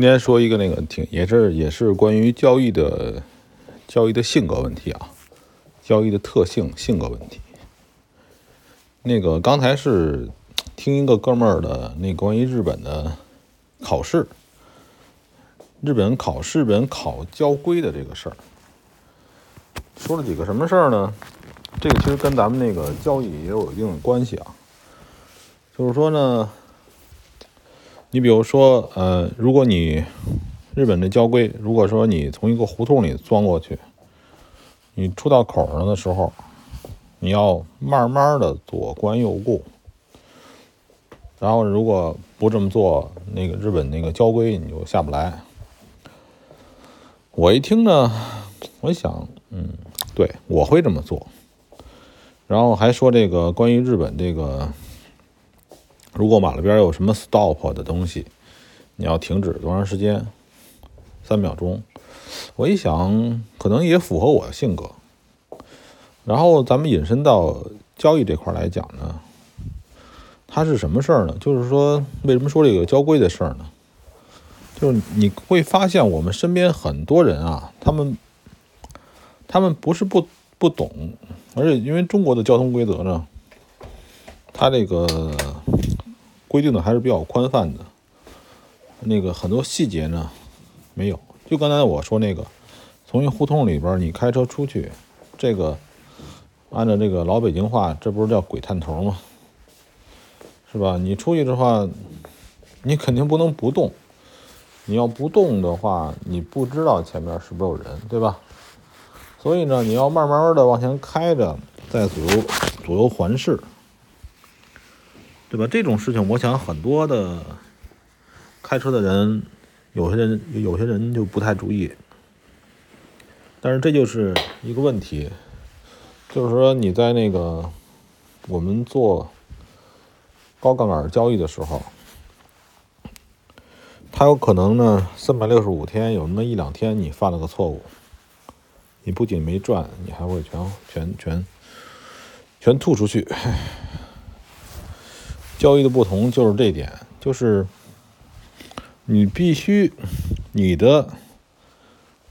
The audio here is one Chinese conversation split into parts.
今天说一个那个挺也是也是关于交易的交易的性格问题啊，交易的特性性格问题。那个刚才是听一个哥们儿的那关于日本的考试，日本考试，日本考交规的这个事儿，说了几个什么事儿呢？这个其实跟咱们那个交易也有一定的关系啊，就是说呢。你比如说，呃，如果你日本的交规，如果说你从一个胡同里钻过去，你出到口上的时候，你要慢慢的左观右顾，然后如果不这么做，那个日本那个交规你就下不来。我一听呢，我想，嗯，对我会这么做，然后还说这个关于日本这个。如果马路边有什么 stop 的东西，你要停止多长时间？三秒钟。我一想，可能也符合我的性格。然后咱们引申到交易这块来讲呢，它是什么事儿呢？就是说，为什么说这个交规的事儿呢？就是你会发现，我们身边很多人啊，他们他们不是不不懂，而且因为中国的交通规则呢，它这个。规定的还是比较宽泛的，那个很多细节呢没有。就刚才我说那个，从一胡同里边你开车出去，这个按照这个老北京话，这不是叫鬼探头吗？是吧？你出去的话，你肯定不能不动。你要不动的话，你不知道前面是不是有人，对吧？所以呢，你要慢慢的往前开着，再左右左右环视。对吧？这种事情，我想很多的开车的人，有些人有些人就不太注意。但是这就是一个问题，就是说你在那个我们做高杠杆交易的时候，它有可能呢，三百六十五天有那么一两天你犯了个错误，你不仅没赚，你还会全全全全吐出去。交易的不同就是这点，就是你必须你的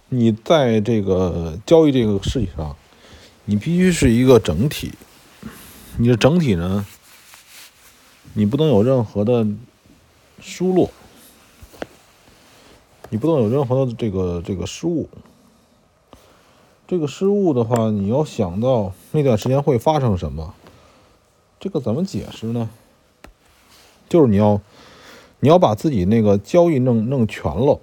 你在这个交易这个事情上，你必须是一个整体。你的整体呢，你不能有任何的疏漏，你不能有任何的这个这个失误。这个失误的话，你要想到那段时间会发生什么，这个怎么解释呢？就是你要，你要把自己那个交易弄弄全了。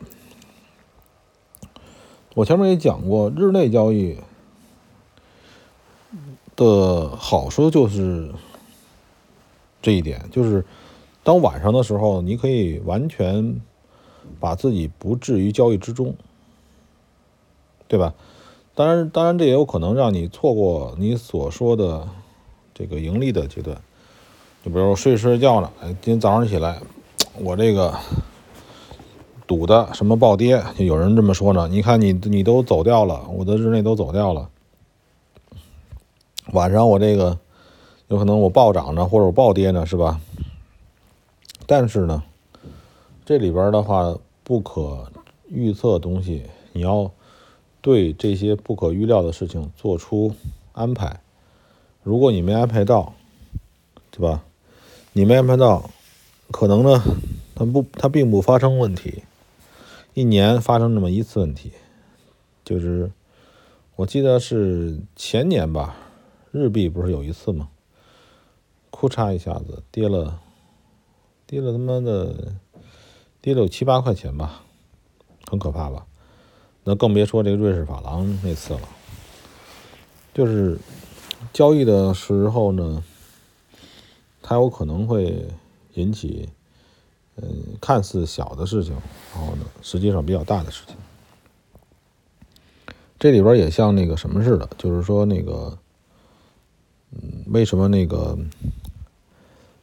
我前面也讲过，日内交易的好处就是这一点，就是当晚上的时候，你可以完全把自己不置于交易之中，对吧？当然，当然这也有可能让你错过你所说的这个盈利的阶段。就比如睡睡觉呢，哎，今天早上起来，我这个赌的什么暴跌，就有人这么说呢。你看你你都走掉了，我的日内都走掉了。晚上我这个有可能我暴涨呢，或者我暴跌呢，是吧？但是呢，这里边的话不可预测东西，你要对这些不可预料的事情做出安排。如果你没安排到，对吧？你没安排到，可能呢，它不，它并不发生问题。一年发生这么一次问题，就是我记得是前年吧，日币不是有一次吗？库嚓一下子跌了，跌了他妈的，跌了有七八块钱吧，很可怕吧？那更别说这个瑞士法郎那次了。就是交易的时候呢。它有可能会引起，嗯，看似小的事情，然后呢，实际上比较大的事情。这里边也像那个什么似的，就是说那个，嗯，为什么那个，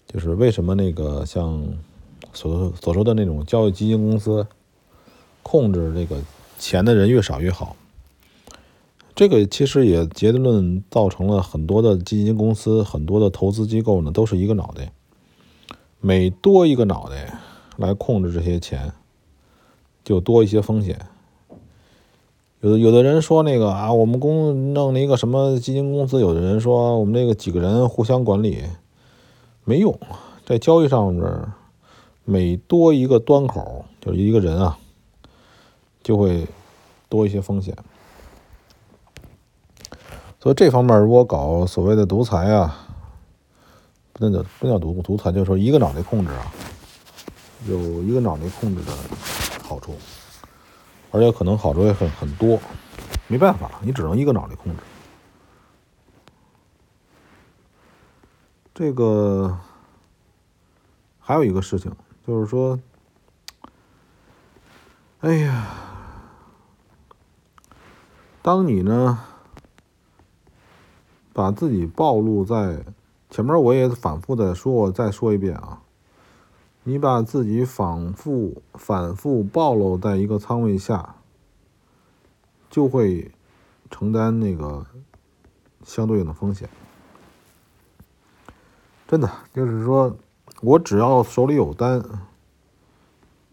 就是为什么那个像所所说的那种交易基金公司，控制这个钱的人越少越好。这个其实也结论造成了很多的基金公司、很多的投资机构呢，都是一个脑袋，每多一个脑袋来控制这些钱，就多一些风险。有的有的人说那个啊，我们公弄了一个什么基金公司，有的人说我们这个几个人互相管理没用，在交易上面每多一个端口，就是一个人啊，就会多一些风险。所以这方面如果搞所谓的独裁啊，不能叫不叫独独裁，就是说一个脑袋控制啊，有一个脑袋控制的好处，而且可能好处也很很多，没办法，你只能一个脑袋控制。这个还有一个事情，就是说，哎呀，当你呢？把自己暴露在前面，我也反复的说，我再说一遍啊，你把自己反复反复暴露在一个仓位下，就会承担那个相对应的风险。真的就是说，我只要手里有单，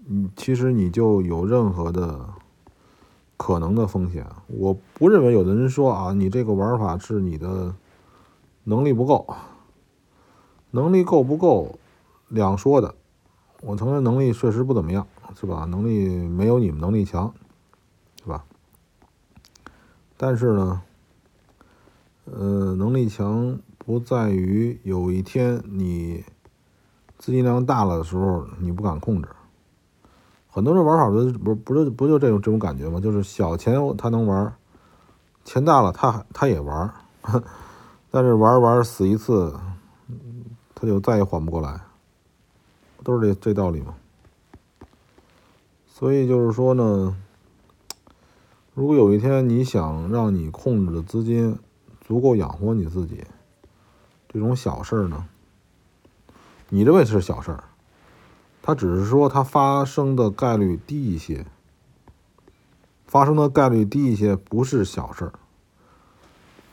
嗯，其实你就有任何的。可能的风险，我不认为有的人说啊，你这个玩法是你的能力不够，能力够不够两说的。我承认能力确实不怎么样，是吧？能力没有你们能力强，是吧？但是呢，呃，能力强不在于有一天你资金量大了的时候你不敢控制。很多人玩法不不不就不就这种这种感觉吗？就是小钱他能玩，钱大了他他也玩，但是玩玩死一次，他就再也缓不过来，都是这这道理嘛。所以就是说呢，如果有一天你想让你控制的资金足够养活你自己，这种小事儿呢，你认为是小事儿。它只是说它发生的概率低一些，发生的概率低一些不是小事儿，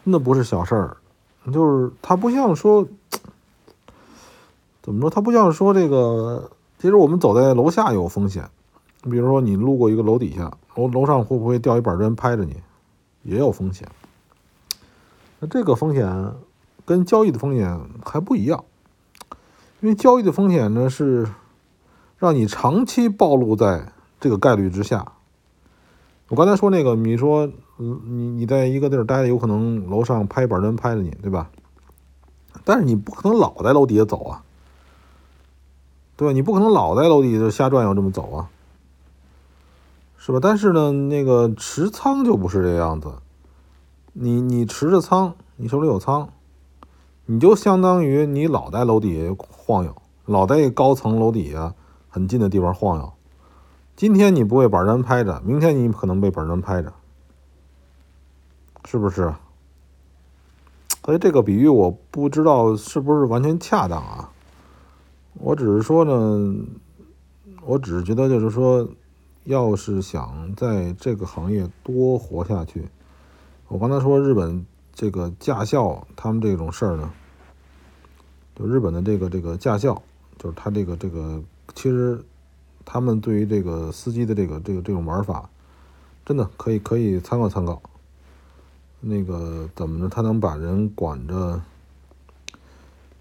那不是小事儿，就是它不像说怎么说，它不像说这个，其实我们走在楼下有风险，你比如说你路过一个楼底下，楼楼上会不会掉一板砖拍着你，也有风险。那这个风险跟交易的风险还不一样，因为交易的风险呢是。让你长期暴露在这个概率之下。我刚才说那个，你说，你你在一个地儿待着，有可能楼上拍板砖拍着你，对吧？但是你不可能老在楼底下走啊，对吧？你不可能老在楼底下瞎转悠这么走啊，是吧？但是呢，那个持仓就不是这样子。你你持着仓，你手里有仓，你就相当于你老在楼底下晃悠，老在高层楼底下。很近的地方晃悠，今天你不被板砖拍着，明天你可能被板砖拍着，是不是？所以这个比喻我不知道是不是完全恰当啊。我只是说呢，我只是觉得就是说，要是想在这个行业多活下去，我刚才说日本这个驾校，他们这种事儿呢，就日本的这个这个驾校，就是他这个这个。其实，他们对于这个司机的这个这个这种玩法，真的可以可以参考参考。那个怎么着，他能把人管着，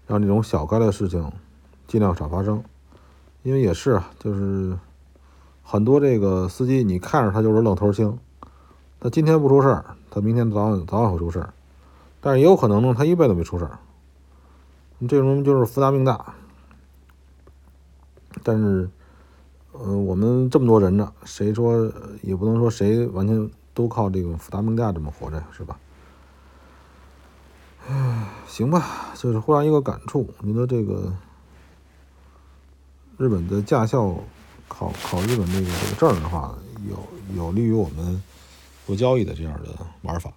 让这种小概率事情尽量少发生。因为也是啊，就是很多这个司机，你看着他就是愣头青，他今天不出事儿，他明天早晚早晚会出事儿。但是也有可能呢，他一辈子没出事儿。这种就是福大命大。但是，呃，我们这么多人呢，谁说也不能说谁完全都靠这个福大命大这么活着，是吧？唉，行吧，就是忽然一个感触，觉得这个日本的驾校考考日本这个这个证的话，有有利于我们做交易的这样的玩法。